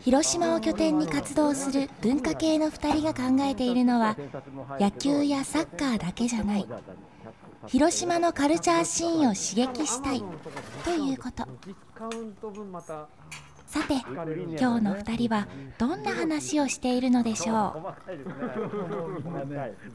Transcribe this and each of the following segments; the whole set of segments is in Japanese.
広島を拠点に活動する文化系の2人が考えているのは野球やサッカーだけじゃない。広島のカルチャーシーンを刺激したい。ということ。さて今日の2人はどんな話をしているのでしょう。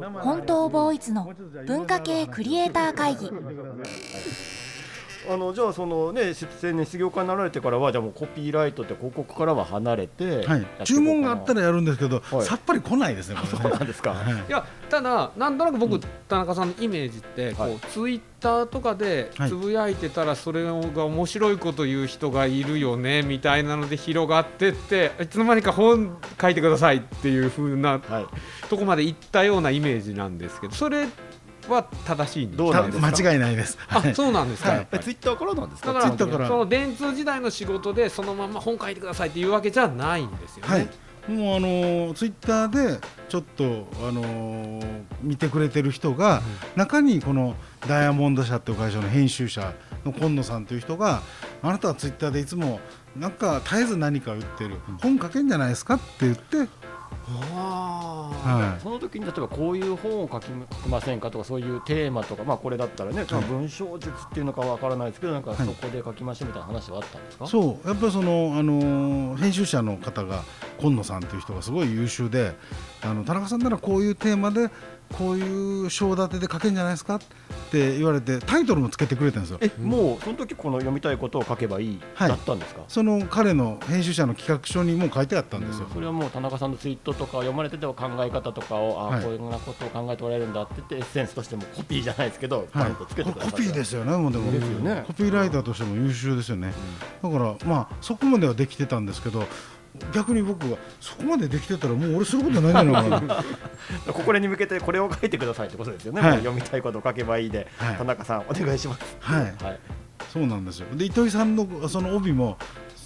本当ボーイズの文化系クリエイター会議あのじゃあそのね出演に失業家になられてからはじゃあもうコピーライトって広告からは離れて、はい、注文があったらやるんですけど、はい、さっぱり来ないですね。これ。ね そうなんですか。はい、いやただなんとなく僕、うん、田中さんのイメージってこう、はい、ツイッターとかでつぶやいてたらそれが面白いこと言う人がいるよねみたいなので広がってっていつの間にか本書いてくださいっていう風な、とこまで行ったようなイメージなんですけどそれは正しいどうなんですか？間違いないです。あ、そうなんですか？はい、ツイッターからなんですか？だからその電通時代の仕事でそのまま本書いてくださいっていうわけじゃないんですよね。はい。もうあのツイッターでちょっとあの見てくれてる人が、中にこのダイヤモンド社っていう会社の編集者の今野さんという人があなたはツイッターでいつもなんか絶えず何か売ってる、本書けんじゃないですか？って言ってはい、その時に例えばこういう本を書きませんかとかそういうテーマとか、まあ、これだったらね、はい、文章術っていうのかわからないですけどなんかそこで書きましょうみたいな話はあったんですか、はい、そう。やっぱりその、あの編集者の方が今野さんという人がすごい優秀であの田中さんならこういうテーマでこういう章立てで書けんじゃないですかって言われてタイトルもつけてくれたんですよ。えもうその時この読みたいことを書けばいい、はい、だったんですか？その彼の編集者の企画書にも書いてあったんですよ、それはもう田中さんのツイートとか読まれてても考え方とかをあ、はい、こういうようなことを考えておられるんだって言ってエッセンスとしてもコピーじゃないですけど、はい、コピーですよねもうでも。ですよね。コピーライターとしても優秀ですよね、うん、だからまあそこまではできてたんですけど逆に僕がそこまでできてたらもう俺することないんじゃないかな。ここに向けてこれを書いてくださいってことですよね、はい、読みたいことを書けばいいで、はい、田中さんお願いします。はい、はい、そうなんですよ。で糸井さんのその帯も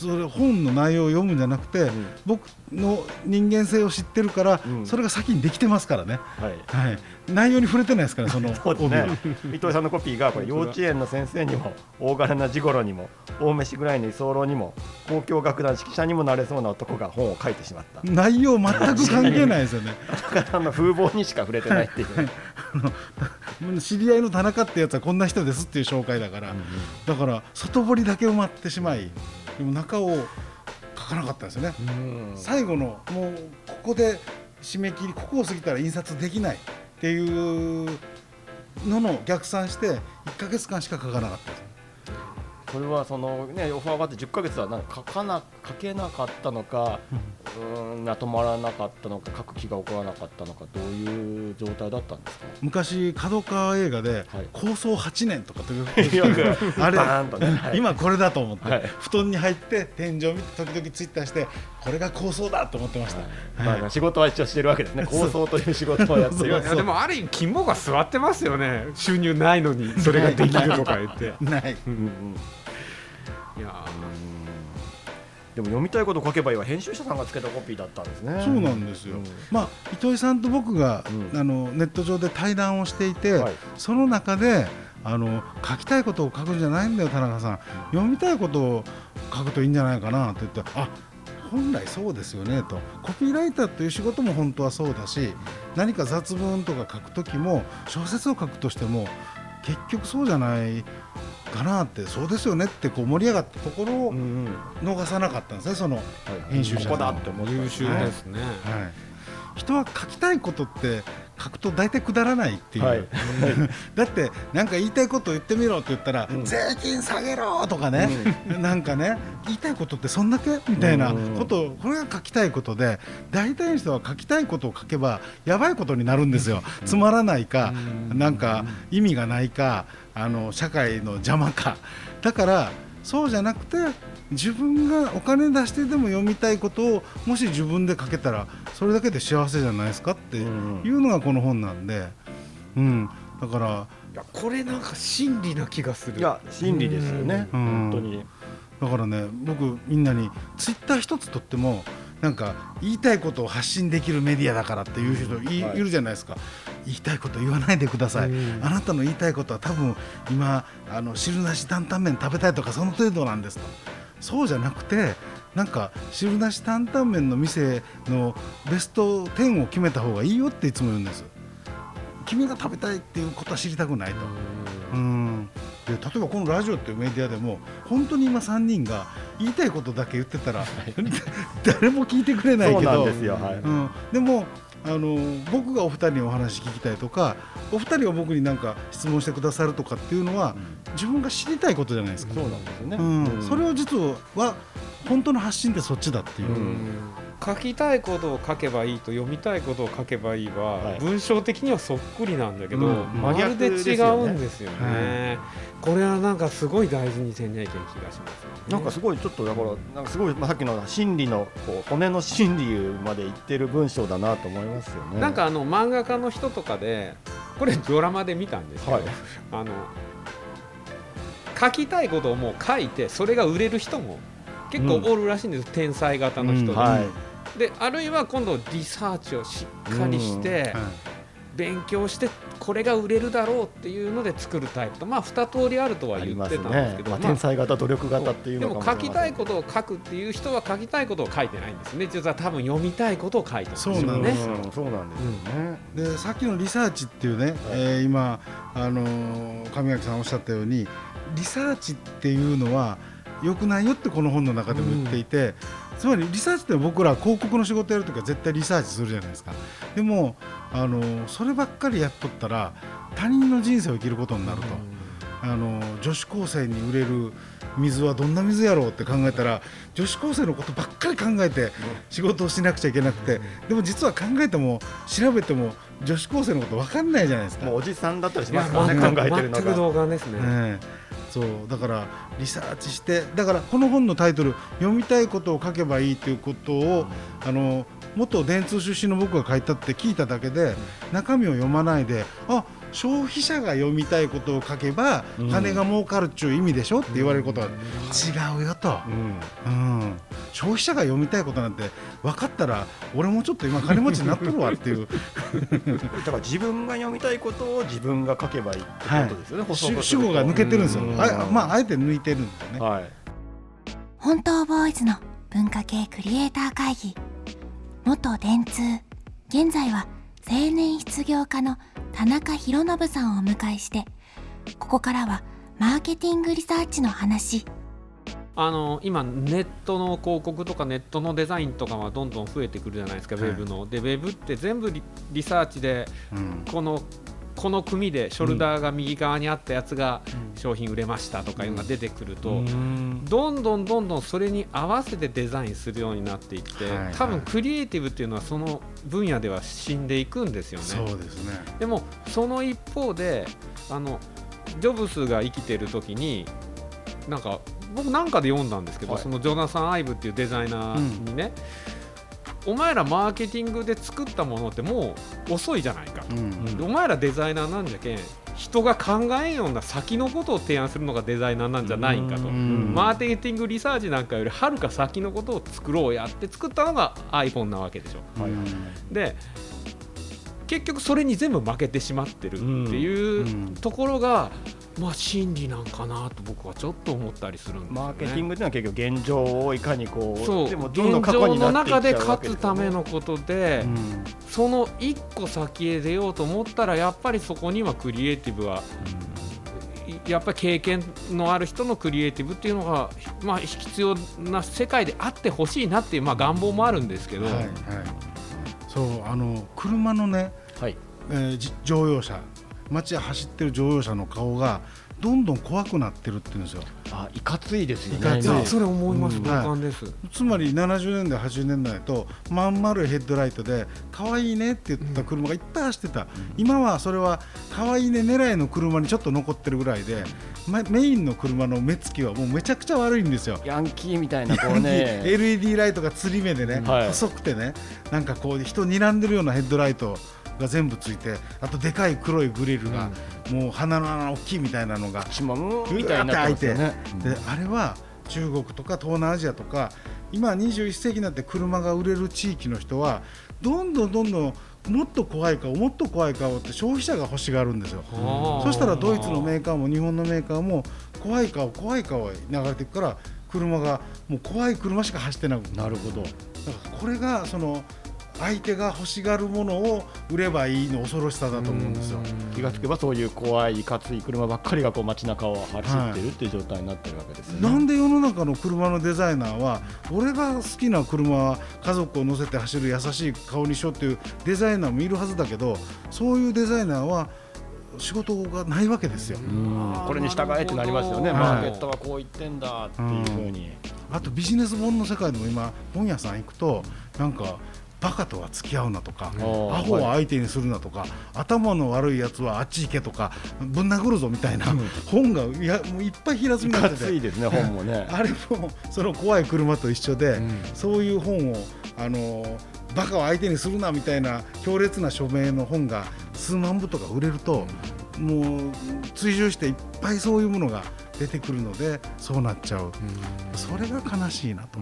それ本の内容を読むんじゃなくて、うん、僕の人間性を知ってるから、うん、それが先にできてますからね、はい、はい、内容に触れてないですからその そうね。伊藤さんのコピーがこれ幼稚園の先生にも大柄なジゴロにも大飯ぐらいの居候にも交響楽団指揮者にもなれそうな男が本を書いてしまった。内容全く関係ないですよね。田中さんの風貌にしか触れてないっていう、はい、知り合いの田中ってやつはこんな人ですっていう紹介だから、うんうん、だから外堀だけ埋まってしまいでも中を書かなかったですよね、最後のもうここで締め切りここを過ぎたら印刷できないっていうのの逆算して1か月間しか書かなかったですそれはそのねオファーがあって10か月はなんか書かな書けなかったのか、うん。まとまらなかったのか書く気が起こらなかったのかどういう状態だったんですか？昔角川映画で構想8年とかという あれ、ね。今これだと思って、はい、布団に入って天井見て時々ツイッターしてこれが構想だと思ってました、はい、まあ、仕事は一応してるわけですね。構想という仕事をやってるでもある意味肝が座ってますよね。収入ないのにそれができるとか言って。ない、うんうんいやでも読みたいこと書けばいいわ。編集者さんがつけたコピーだったんですね。そうなんですよ、うん、まあ糸井さんと僕が、うん、あのネット上で対談をしていて、はい、その中であの書きたいことを書くんじゃないんだよ田中さん。読みたいことを書くといいんじゃないかなって言ってあ本来そうですよねと。コピーライターという仕事も本当はそうだし何か雑文とか書く時も小説を書くとしても結局そうじゃないかなってそうですよねってこう盛り上がったところを逃さなかったんですねその編集者ここだって思優秀ですね、はい、人は書きたいことって書くと大体くだらないっていう、はい、だってなんか言いたいこと言ってみろって言ったら、うん、税金下げろとかね、うん、なんかね言いたいことってそんだけみたいなことをこれが書きたいことで大体の人は書きたいことを書けばやばいことになるんですよ、つまらないか、なんか意味がないかあの社会の邪魔か。だからそうじゃなくて自分がお金出してでも読みたいことをもし自分で書けたらそれだけで幸せじゃないですかっていうのがこの本なんで、うん、だからいやこれなんか真理な気がする。いや真理ですよね、うん、本当に。だからね僕みんなにツイッター一つとってもなんか言いたいことを発信できるメディアだからっていう人い,、るじゃないですか。言いたいこと言わないでください、あなたの言いたいことは多分今あの汁なし担々麺食べたいとかその程度なんですと。そうじゃなくてなんか汁なし担々麺の店のベスト10を決めた方がいいよっていつも言うんです。君が食べたいっていうことは知りたくないと。うんで例えばこのラジオっていうメディアでも本当に今3人が言いたいことだけ言ってたら誰も聞いてくれないけどでもあの僕がお二人にお話聞きたいとかお二人は僕に何か質問してくださるとかっていうのは、うん、自分が知りたいことじゃないですか。そうなんですよね、うん、それを実は本当の発信ってそっちだっていう。うん書きたいことを書けばいいと読みたいことを書けばいいは、はい、文章的にはそっくりなんだけど、うん、まるで違うんですよね、これはなんかすごい大事にせんにゃいけん気がします、ね、なんかすごいちょっとだからなんかすごい、まあ、さっきの心理のこう骨の心理まで言ってる文章だなと思いますよね。なんかあの漫画家の人とかでこれドラマで見たんですけど、はい、あの書きたいことをもう書いてそれが売れる人も結構おるらしいんです、うん、天才型の人で。うん。はいであるいは今度リサーチをしっかりして、勉強してこれが売れるだろうっていうので作るタイプとまあ二通りあるとは言ってたんですけど、ね。まあ、天才型努力型っていうでも書きたいことを書くっていう人は書きたいことを書いてないんですね。実は多分読みたいことを書いてるんですよね。そうなんですよ、そうなんでさっきのリサーチっていうね、はい、えー、今あの上垣さんおっしゃったようにリサーチっていうのは良くないよってこの本の中でも言っていて、うんつまりリサーチって僕ら広告の仕事やるときは絶対リサーチするじゃないですか。でもあのそればっかりやっとったら他人の人生を生きることになると、あの女子高生に売れる水はどんな水やろうって考えたら女子高生のことばっかり考えて仕事をしなくちゃいけなくて。でも実は考えても調べても女子高生のこと分かんないじゃないですか。もうおじさんだったりしますからね考えてるのが。全く動画ですね、ねそうだからリサーチしてだからこの本のタイトル「読みたいことを書けばいい」ということを、あの元電通出身の僕が書いたって聞いただけで中身を読まないであ消費者が読みたいことを書けば金が儲かるっちゅう意味でしょって言われることは違うよと、うん、うん、消費者が読みたいことなんて分かったら俺もちょっと今金持ちになっとるわっていう。だから自分が読みたいことを自分が書けばいいってことですよね、はい、主語が抜けてるんですよあ,、まあ、あえて抜いてるんですよね、はい、本当ボーイズの文化系クリエイター会議。元電通。現在は青年失業家の田中博信さんをお迎えしてここからはマーケティングリサーチの話あの今ネットの広告とかネットのデザインとかはどんどん増えてくるじゃないですか、はい、ウェブの。でウェブって全部リサーチで、このこの組でショルダーが右側にあったやつが商品売れましたとかいうのが出てくると、どんどんどんどんそれに合わせてデザインするようになっていって、多分クリエイティブっていうのはその分野では死んでいくんですよね。そうですね。でもその一方であのジョブスが生きてる時になんか僕なんかで読んだんですけど、はい、そのジョナサン・アイブっていうデザイナーにね、うん、お前らマーケティングで作ったものってもう遅いじゃないか、うん、お前らデザイナーなんじゃけん人が考えんような先のことを提案するのがデザイナーなんじゃないかと、マーケティングリサーチなんかよりはるか先のことを作ろうやって作ったのが iPhone なわけでしょ。はい、で結局それに全部負けてしまってるっていうところが、まあ真理なんかなと僕はちょっと思ったりするんです、ね、マーケティングっていうのは結局現状をいかにこうそう。でもどんどん現状の中で勝つためのことで、うん、その一個先へ出ようと思ったらやっぱりそこにはクリエイティブは、うん、やっぱり経験のある人のクリエイティブっていうのが、まあ、必要な世界であってほしいなっていう、まあ、願望もあるんですけど。はいはい、そうあの車のね、はい。えー、乗用車街走ってる乗用車の顔がどんどん怖くなってるって言うんですよ。あいかついですよいかつい。ね。それ思います、うん。同感です、つまり70年代80年代とまん丸いヘッドライトで可愛いねって言った車がいっぱい走ってた、今はそれは可愛いね狙いの車にちょっと残ってるぐらいで、まメインの車の目つきはもうめちゃくちゃ悪いんですよ。ヤンキーみたいなこうね。LED ライトがつり目でね、はい。細くてねなんかこう人睨んでるようなヘッドライトが全部ついてあとでかい黒いグリルが、もう鼻の穴大きいみたいなのがみたいになってね。であれは中国とか東南アジアとか今21世紀になって車が売れる地域の人はどんどんどんどんもっと怖い顔もっと怖い顔って消費者が欲しがるんですよ。そしたらドイツのメーカーも日本のメーカーも怖い顔怖い顔へ流れていくから車がもう怖い車しか走ってなくなるなるほど。だからこれがその相手が欲しがるものを売ればいいの恐ろしさだと思うんですよ。気がつけばそういう怖いいかつい車ばっかりがこう街中を走ってるっていう状態になってるわけですよね。なんで世の中の車のデザイナーは俺が好きな車は家族を乗せて走る優しい顔にしようっていうデザイナーもいるはずだけどそういうデザイナーは仕事がないわけですよ。うんこれに従えってなりますよね。はいマーケットはこう言ってんだっていうふうに。あとビジネス本の世界でも今本屋さん行くとなんかバカとは付き合うなとか、アホは相手にするなとか、頭の悪いやつはあっち行けとかぶん殴るぞみたいな本がいやもういっぱい平積みになかってて。ついですね本もね。あれもその怖い車と一緒で、ん。そういう本をあのバカを相手にするなみたいな強烈な署名の本が数万部とか売れると、もう追従していっぱいそういうものが出てくるのでそうなっちゃう、それが悲しいなと。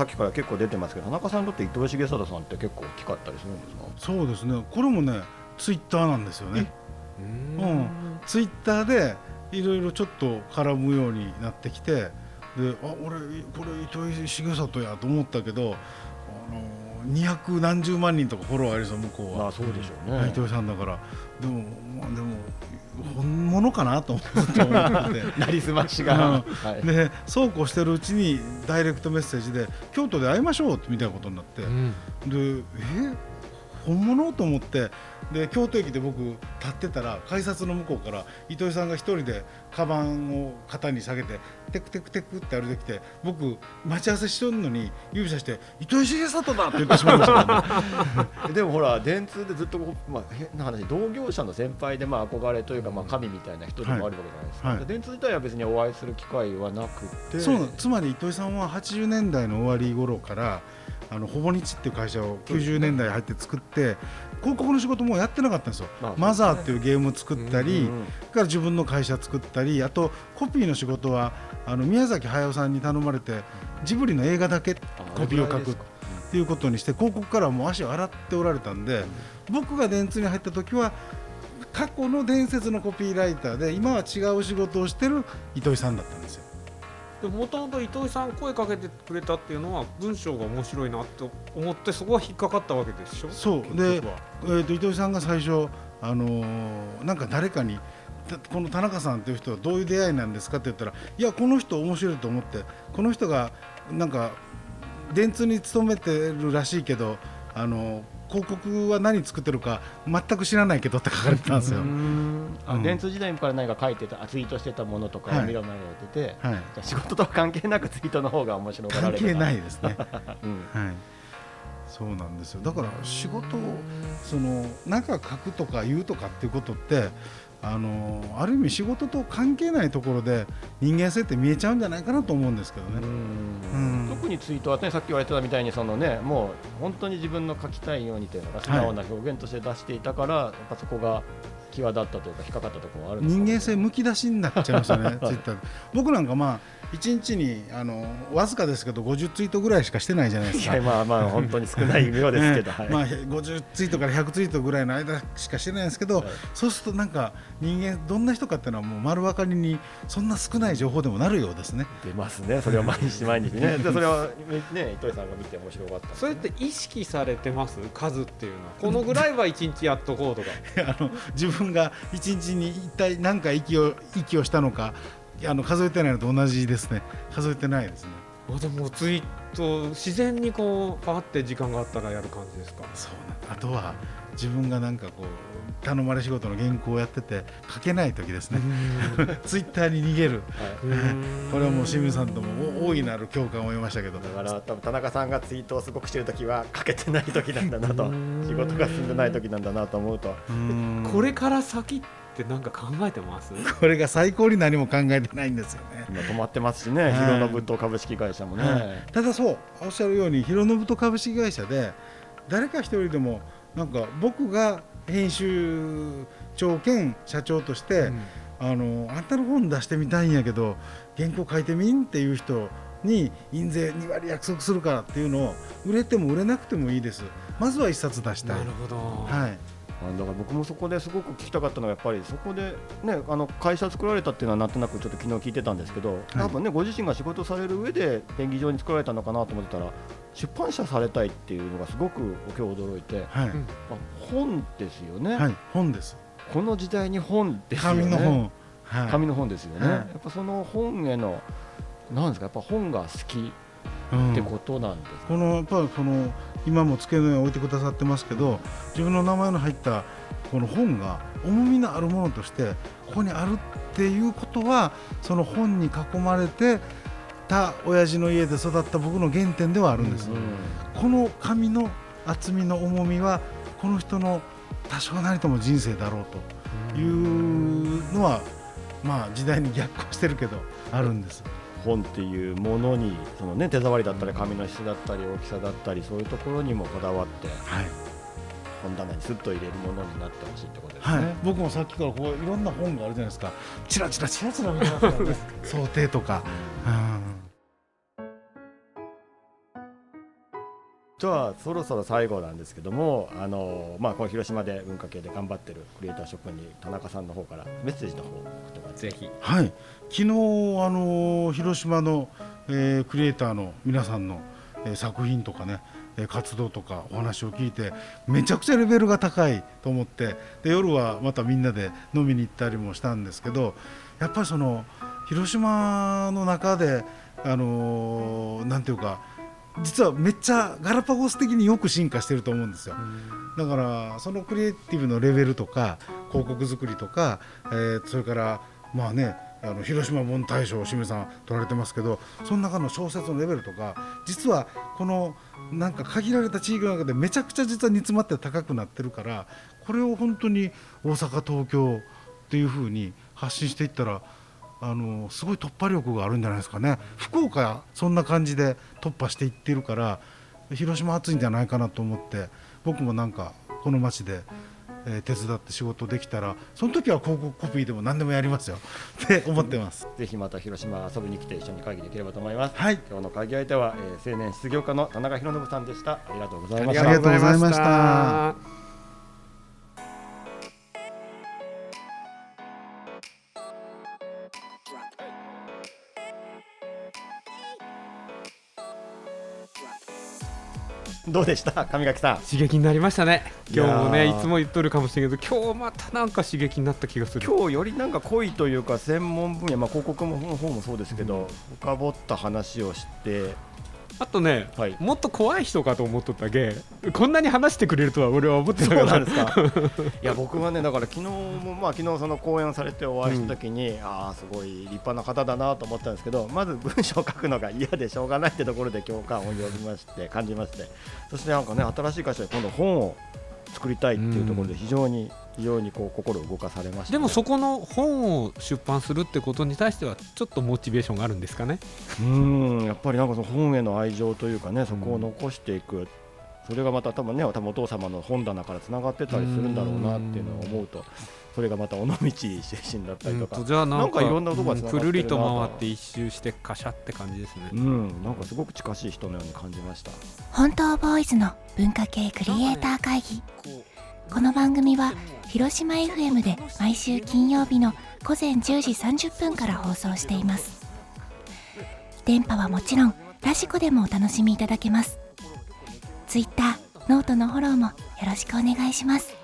うんさっきから結構出てますけど田中さんにとって伊藤重貞さんって結構大きかったりするんですか？そうですね。これもねツイッターなんですよね。うん、ツイッターでいろいろちょっと絡むようになってきてであ俺これ糸井重里やと思ったけどあの200何十万人とかフォロワーありそう向こうは、まあそうでしょうね。糸井さんだから。でもまあでも本物かなと思って。なりすましが。うんはいでそうこうしてるうちにダイレクトメッセージで京都で会いましょうみたいなことになって、うんでえ本物と思って。で京都駅で僕立ってたら改札の向こうから糸井さんが一人でカバンを肩に下げてテクテクテクって歩いてきて僕待ち合わせしとるのに指さして「糸井重里だ!」って言ってしまいました、ね、でもほら電通でずっとまあ、変な話同業者の先輩でまあ憧れというか、まあ、神みたいな人でもあるわけじゃないですか、はい。はい。で電通自体は別にお会いする機会はなくて。そうつまり糸井さんは80年代の終わり頃からあのほぼ日っていう会社を90年代入って作って広告の仕事もやってなかったんですよ。まあマザーっていうゲームを作ったり、うんうんから自分の会社作ったりあとコピーの仕事はあの宮崎駿さんに頼まれてジブリの映画だけコピーを書くっていうことにして広告からはもう足を洗っておられたんで僕が電通に入った時は過去の伝説のコピーライターで今は違う仕事をしてる糸井さんだったんですよ。もともと糸井さん声かけてくれたっていうのは文章が面白いなと思ってそこは引っかかったわけでしょ？そう。結でえー、と糸井さんが最初、あのーなんか誰かにたこの田中さんという人はどういう出会いなんですかって言ったらいやこの人面白いと思ってこの人がなんか電通に勤めてるらしいけど、あの広告は何作ってるか全く知らないけどって書かれてたんですよ。あうん。電通時代から何か書いてたあツイートしてたものとかを見ろ見られてて、はい、じゃあ仕事とは関係なくツイートの方が面白がら関れる係ないですね。うん。はいそうなんですよ。だから仕事をそのなんか書くとか言うとかっていうことってあのある意味仕事と関係ないところで人間性って見えちゃうんじゃないかなと思うんですけどね。うん。特にツイートは、ね、さっき言われてたみたいにその、ね、もう本当に自分の書きたいようにというのが素直な表現として出していたから、やっぱそこが際立ったというか引っかかったところはあるんですか人間性むき出しになっちゃいましたね、ツイッターで。僕なんかまあ1日にあのわずかですけど50ツイートぐらいしかしてないじゃないですか。まあまあ本当に少ないようですけど、ねはいまあ、50ツイートから100ツイートぐらいの間しかしてないんですけど、はい。そうするとなんか人間どんな人かっていうのはもう丸分かりにそんな少ない情報でもなるようですね。出ますね。それは毎日毎日ね。でそれはね糸井さんが見て面白かった。それって意識されてます？数っていうのは。このぐらいは一日やっとこうとか。あの自分が一日に一体何回息を息をしたのかあの数えてないのと同じですね。数えてないですね。あでもツイート自然にこうパーって時間があったらやる感じですか？そうなんあとは自分がなんかこう頼まれ仕事の原稿をやってて書けない時ですね。ツイッターに逃げる、これはもう清水さんとも大いなる共感を得ましたけど。だから多分田中さんがツイートをすごくしてる時は書けてない時なんだなと。仕事が進んでない時なんだなと思うと。これから先って何か考えてます？これが最高に何も考えてないんですよね。今止まってますしね、広信と株式会社もね、はい、ただそうおっしゃるように広信と株式会社で誰か一人でもなんか僕が編集長兼社長として、うん、あのあんたの本出してみたいんやけど原稿書いてみんっていう人に印税2割約束するからっていうのを売れても売れなくてもいいです。まずは1冊出したい。なるほど、はいだから僕もそこですごく聞きたかったのはやっぱりそこで、ね、あの会社作られたっていうのはなんとなくちょっと昨日聞いてたんですけど、多分ねご自身が仕事される上で演技場に作られたのかなと思ってたら出版社されたいっていうのがすごく今日驚いて、はい、本ですよね、はい、本です。この時代に本ですよね。紙の本、はい、紙の本ですよね、やっぱその本へのなんですかやっぱ本が好きってことなんです、うん、このやっぱこの今も机の上に置いてくださってますけど自分の名前の入ったこの本が重みのあるものとしてここにあるっていうことはその本に囲まれてた親父の家で育った僕の原点ではあるんです、うん、この紙の厚みの重みはこの人の多少なりとも人生だろうというのはまあ時代に逆行してるけどあるんです。本っていうものにその、ね、手触りだったり紙の質だったり大きさだったりそういうところにもこだわって、はい、本棚にすっと入れるものになってほしいってことですね、はい、僕もさっきからこういろんな本があるじゃないですか。チラチラチラチラ見てますね。想定とか。うんじゃあそろそろ最後なんですけどもあの、まあ、この広島で文化系で頑張ってるクリエイター職に田中さんの方からメッセージの方をぜひ。はい。昨日あの広島の、えー、クリエイターの皆さんの、えー、作品とかね活動とかお話を聞いてめちゃくちゃレベルが高いと思ってで夜はまたみんなで飲みに行ったりもしたんですけどやっぱりその広島の中であのー、なんていうか実はめっちゃガラパゴス的によく進化してると思うんですよ。だからそのクリエイティブのレベルとか広告作りとか、えー、それからまあねあの広島本大賞を清水さん取られてますけどその中の小説のレベルとか実はこのなんか限られた地域の中でめちゃくちゃ実は煮詰まって高くなってるからこれを本当に大阪東京っていうふうに発信していったらあのすごい突破力があるんじゃないですかね。福岡そんな感じで突破していってるから広島暑いんじゃないかなと思って僕もなんかこの町で、えー、手伝って仕事できたらその時は広告コピーでも何でもやりますよ。って思ってます。ぜひまた広島遊びに来て一緒に会議できればと思います、はい、今日の会議相手は、えー、青年失業家の田中博信さんでした。ありがとうございました。ありがとうございましたどうでした？上垣さん。刺激になりましたね。今日もねいつも言っとるかもしれないけど今日またなんか刺激になった気がする。今日よりなんか濃いというか専門分野、まあ、広告の方もそうですけど、うん、深掘った話をしてあとね、はい、もっと怖い人かと思っとったけこんなに話してくれるとは俺は思ってなかった。んですか。いや僕はねだから昨日もまあ昨日その講演されてお会いした時に、うん、ああすごい立派な方だなと思ったんですけどまず文章を書くのが嫌でしょうがないってところで共感を呼びまして感じまして。そしてなんかね新しい会社で今度本を作りたいっていうところで非常に非常にこう心動かされました、ね、でもそこの本を出版するってことに対してはちょっとモチベーションがあるんですかね。うんやっぱりなんかその本への愛情というかねそこを残していく、それがまた多分ね多分お父様の本棚からつながってたりするんだろうなっていうのを思うとそれがまた尾道出身だったりとか、うん、じゃあなんかいろんなとこがくるりと回って一周してカシャって感じですね。うんなんかすごく近しい人のように感じました。本当ボーイズの文化系クリエイター会議この番組は広島 FM で毎週金曜日の午前10時30分から放送しています。電波はもちろんラジコでもお楽しみいただけます。Twitter ノートのフォローもよろしくお願いします。